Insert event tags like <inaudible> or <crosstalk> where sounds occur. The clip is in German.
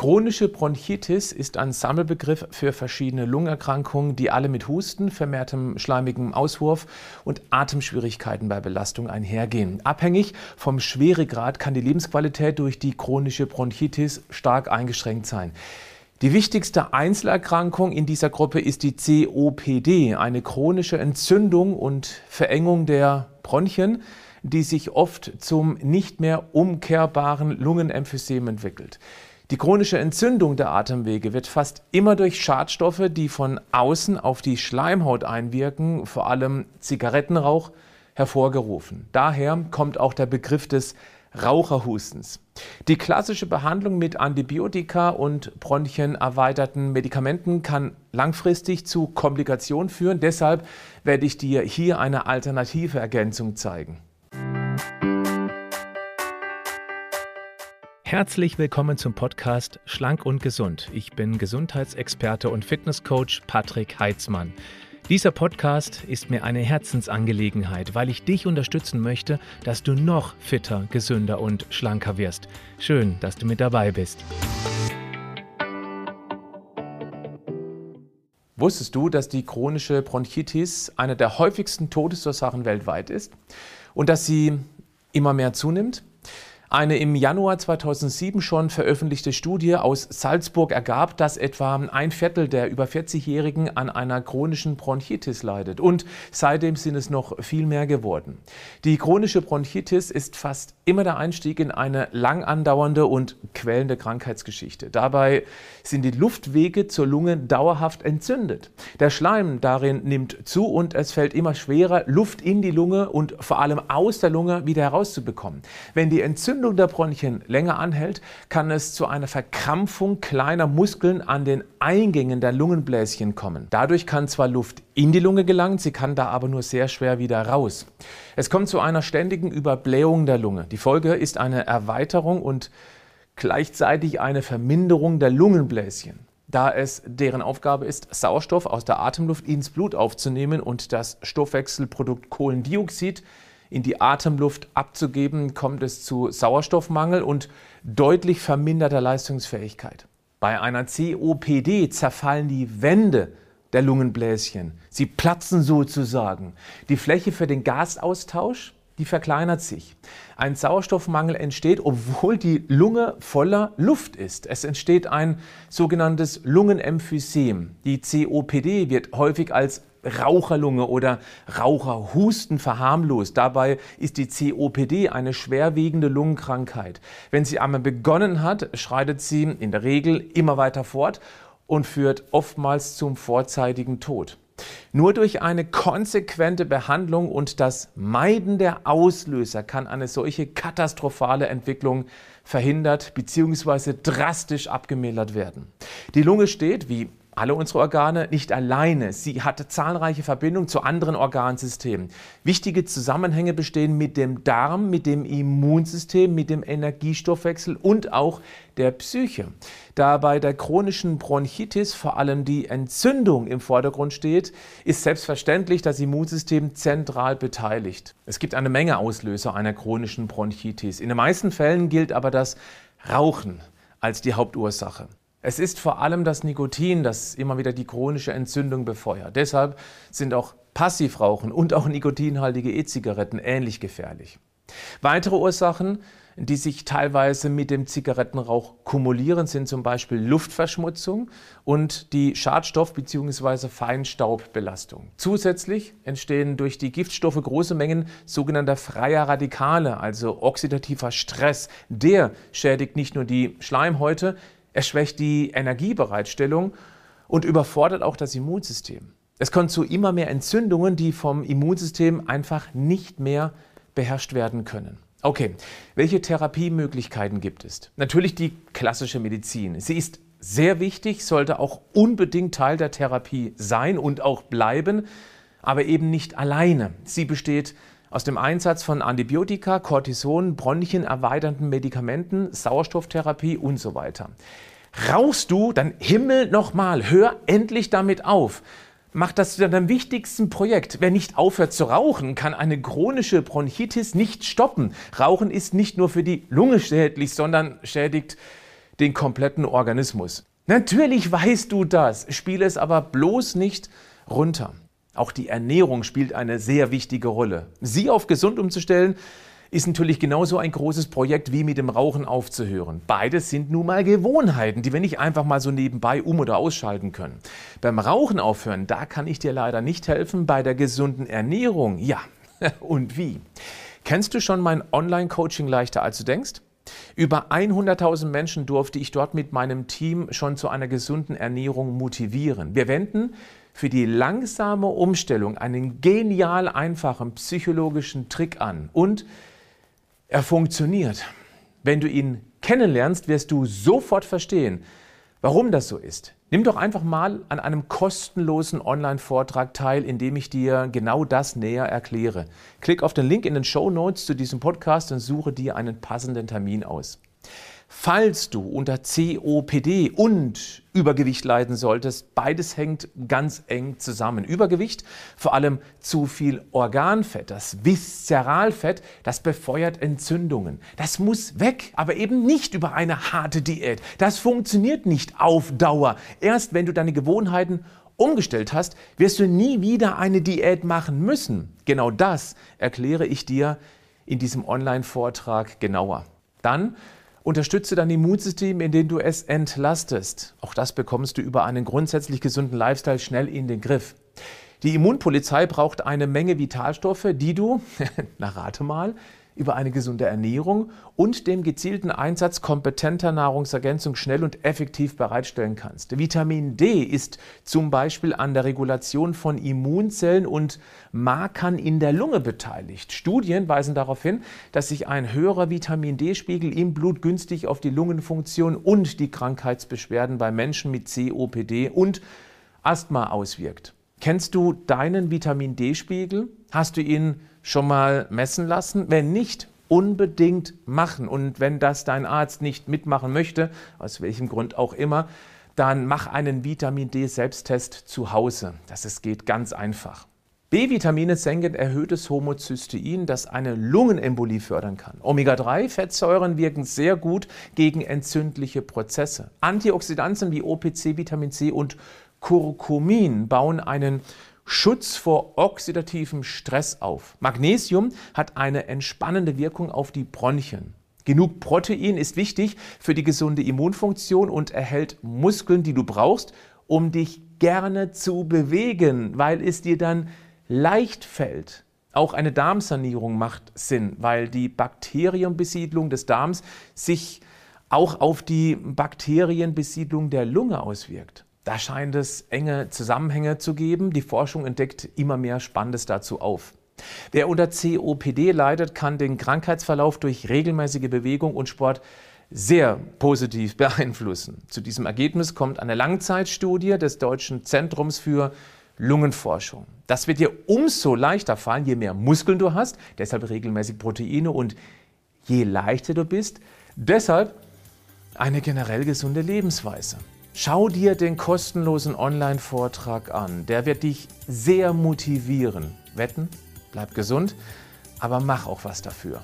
Chronische Bronchitis ist ein Sammelbegriff für verschiedene Lungenerkrankungen, die alle mit Husten, vermehrtem schleimigem Auswurf und Atemschwierigkeiten bei Belastung einhergehen. Abhängig vom Schweregrad kann die Lebensqualität durch die chronische Bronchitis stark eingeschränkt sein. Die wichtigste Einzelerkrankung in dieser Gruppe ist die COPD, eine chronische Entzündung und Verengung der Bronchien, die sich oft zum nicht mehr umkehrbaren Lungenemphysem entwickelt. Die chronische Entzündung der Atemwege wird fast immer durch Schadstoffe, die von außen auf die Schleimhaut einwirken, vor allem Zigarettenrauch, hervorgerufen. Daher kommt auch der Begriff des Raucherhustens. Die klassische Behandlung mit Antibiotika und bronchienerweiterten Medikamenten kann langfristig zu Komplikationen führen. Deshalb werde ich dir hier eine alternative Ergänzung zeigen. Herzlich willkommen zum Podcast Schlank und Gesund. Ich bin Gesundheitsexperte und Fitnesscoach Patrick Heitzmann. Dieser Podcast ist mir eine Herzensangelegenheit, weil ich dich unterstützen möchte, dass du noch fitter, gesünder und schlanker wirst. Schön, dass du mit dabei bist. Wusstest du, dass die chronische Bronchitis eine der häufigsten Todesursachen weltweit ist und dass sie immer mehr zunimmt? Eine im Januar 2007 schon veröffentlichte Studie aus Salzburg ergab, dass etwa ein Viertel der über 40-Jährigen an einer chronischen Bronchitis leidet. Und seitdem sind es noch viel mehr geworden. Die chronische Bronchitis ist fast immer der Einstieg in eine lang andauernde und quälende Krankheitsgeschichte. Dabei sind die Luftwege zur Lunge dauerhaft entzündet. Der Schleim darin nimmt zu und es fällt immer schwerer, Luft in die Lunge und vor allem aus der Lunge wieder herauszubekommen. Wenn die Entzündung Entzündung der Bronchien länger anhält, kann es zu einer Verkrampfung kleiner Muskeln an den Eingängen der Lungenbläschen kommen. Dadurch kann zwar Luft in die Lunge gelangen, sie kann da aber nur sehr schwer wieder raus. Es kommt zu einer ständigen Überblähung der Lunge. Die Folge ist eine Erweiterung und gleichzeitig eine Verminderung der Lungenbläschen da es deren Aufgabe ist, Sauerstoff aus der Atemluft ins Blut aufzunehmen und das Stoffwechselprodukt Kohlendioxid in die Atemluft abzugeben, kommt es zu Sauerstoffmangel und deutlich verminderter Leistungsfähigkeit. Bei einer COPD zerfallen die Wände der Lungenbläschen. Sie platzen sozusagen. Die Fläche für den Gasaustausch, die verkleinert sich. Ein Sauerstoffmangel entsteht, obwohl die Lunge voller Luft ist. Es entsteht ein sogenanntes Lungenemphysem. Die COPD wird häufig als Raucherlunge oder Raucherhusten verharmlost. Dabei ist die COPD eine schwerwiegende Lungenkrankheit. Wenn sie einmal begonnen hat, schreitet sie in der Regel immer weiter fort und führt oftmals zum vorzeitigen Tod. Nur durch eine konsequente Behandlung und das Meiden der Auslöser kann eine solche katastrophale Entwicklung verhindert bzw. drastisch abgemildert werden. Die Lunge steht, wie alle unsere Organe nicht alleine. Sie hat zahlreiche Verbindungen zu anderen Organsystemen. Wichtige Zusammenhänge bestehen mit dem Darm, mit dem Immunsystem, mit dem Energiestoffwechsel und auch der Psyche. Da bei der chronischen Bronchitis vor allem die Entzündung im Vordergrund steht, ist selbstverständlich das Immunsystem zentral beteiligt. Es gibt eine Menge Auslöser einer chronischen Bronchitis. In den meisten Fällen gilt aber das Rauchen als die Hauptursache. Es ist vor allem das Nikotin, das immer wieder die chronische Entzündung befeuert. Deshalb sind auch Passivrauchen und auch nikotinhaltige E-Zigaretten ähnlich gefährlich. Weitere Ursachen, die sich teilweise mit dem Zigarettenrauch kumulieren, sind zum Beispiel Luftverschmutzung und die Schadstoff- bzw. Feinstaubbelastung. Zusätzlich entstehen durch die Giftstoffe große Mengen sogenannter freier Radikale, also oxidativer Stress. Der schädigt nicht nur die Schleimhäute, er schwächt die Energiebereitstellung und überfordert auch das Immunsystem. Es kommt zu immer mehr Entzündungen, die vom Immunsystem einfach nicht mehr beherrscht werden können. Okay, welche Therapiemöglichkeiten gibt es? Natürlich die klassische Medizin. Sie ist sehr wichtig, sollte auch unbedingt Teil der Therapie sein und auch bleiben, aber eben nicht alleine. Sie besteht aus dem Einsatz von Antibiotika, Cortison, Bronchien erweiternden Medikamenten, Sauerstofftherapie und so weiter. Rauchst du, dann Himmel nochmal, hör endlich damit auf. Mach das zu deinem wichtigsten Projekt. Wer nicht aufhört zu rauchen, kann eine chronische Bronchitis nicht stoppen. Rauchen ist nicht nur für die Lunge schädlich, sondern schädigt den kompletten Organismus. Natürlich weißt du das, spiele es aber bloß nicht runter. Auch die Ernährung spielt eine sehr wichtige Rolle. Sie auf gesund umzustellen, ist natürlich genauso ein großes Projekt wie mit dem Rauchen aufzuhören. Beides sind nun mal Gewohnheiten, die wir nicht einfach mal so nebenbei um- oder ausschalten können. Beim Rauchen aufhören, da kann ich dir leider nicht helfen. Bei der gesunden Ernährung, ja. <laughs> Und wie? Kennst du schon mein Online-Coaching leichter als du denkst? Über 100.000 Menschen durfte ich dort mit meinem Team schon zu einer gesunden Ernährung motivieren. Wir wenden für die langsame Umstellung einen genial einfachen psychologischen Trick an und er funktioniert. Wenn du ihn kennenlernst, wirst du sofort verstehen, warum das so ist. Nimm doch einfach mal an einem kostenlosen Online-Vortrag teil, in dem ich dir genau das näher erkläre. Klick auf den Link in den Show Notes zu diesem Podcast und suche dir einen passenden Termin aus. Falls du unter COPD und Übergewicht leiden solltest, beides hängt ganz eng zusammen. Übergewicht, vor allem zu viel Organfett, das Viszeralfett, das befeuert Entzündungen. Das muss weg, aber eben nicht über eine harte Diät. Das funktioniert nicht auf Dauer. Erst wenn du deine Gewohnheiten umgestellt hast, wirst du nie wieder eine Diät machen müssen. Genau das erkläre ich dir in diesem Online-Vortrag genauer. Dann Unterstütze dein Immunsystem, indem du es entlastest. Auch das bekommst du über einen grundsätzlich gesunden Lifestyle schnell in den Griff. Die Immunpolizei braucht eine Menge Vitalstoffe, die du, <laughs> na rate mal, über eine gesunde Ernährung und den gezielten Einsatz kompetenter Nahrungsergänzung schnell und effektiv bereitstellen kannst. Vitamin D ist zum Beispiel an der Regulation von Immunzellen und Markern in der Lunge beteiligt. Studien weisen darauf hin, dass sich ein höherer Vitamin D-Spiegel im Blut günstig auf die Lungenfunktion und die Krankheitsbeschwerden bei Menschen mit COPD und Asthma auswirkt. Kennst du deinen Vitamin D-Spiegel? Hast du ihn schon mal messen lassen? Wenn nicht, unbedingt machen. Und wenn das dein Arzt nicht mitmachen möchte, aus welchem Grund auch immer, dann mach einen Vitamin D-Selbsttest zu Hause. Das ist, geht ganz einfach. B-Vitamine senken erhöhtes Homozystein, das eine Lungenembolie fördern kann. Omega-3-Fettsäuren wirken sehr gut gegen entzündliche Prozesse. Antioxidantien wie OPC, Vitamin C und Curcumin bauen einen Schutz vor oxidativem Stress auf. Magnesium hat eine entspannende Wirkung auf die Bronchien. Genug Protein ist wichtig für die gesunde Immunfunktion und erhält Muskeln, die du brauchst, um dich gerne zu bewegen, weil es dir dann leicht fällt. Auch eine Darmsanierung macht Sinn, weil die Bakterienbesiedlung des Darms sich auch auf die Bakterienbesiedlung der Lunge auswirkt. Da scheint es enge Zusammenhänge zu geben. Die Forschung entdeckt immer mehr Spannendes dazu auf. Wer unter COPD leidet, kann den Krankheitsverlauf durch regelmäßige Bewegung und Sport sehr positiv <laughs> beeinflussen. Zu diesem Ergebnis kommt eine Langzeitstudie des Deutschen Zentrums für Lungenforschung. Das wird dir umso leichter fallen, je mehr Muskeln du hast, deshalb regelmäßig Proteine und je leichter du bist, deshalb eine generell gesunde Lebensweise. Schau dir den kostenlosen Online-Vortrag an. Der wird dich sehr motivieren. Wetten, bleib gesund, aber mach auch was dafür.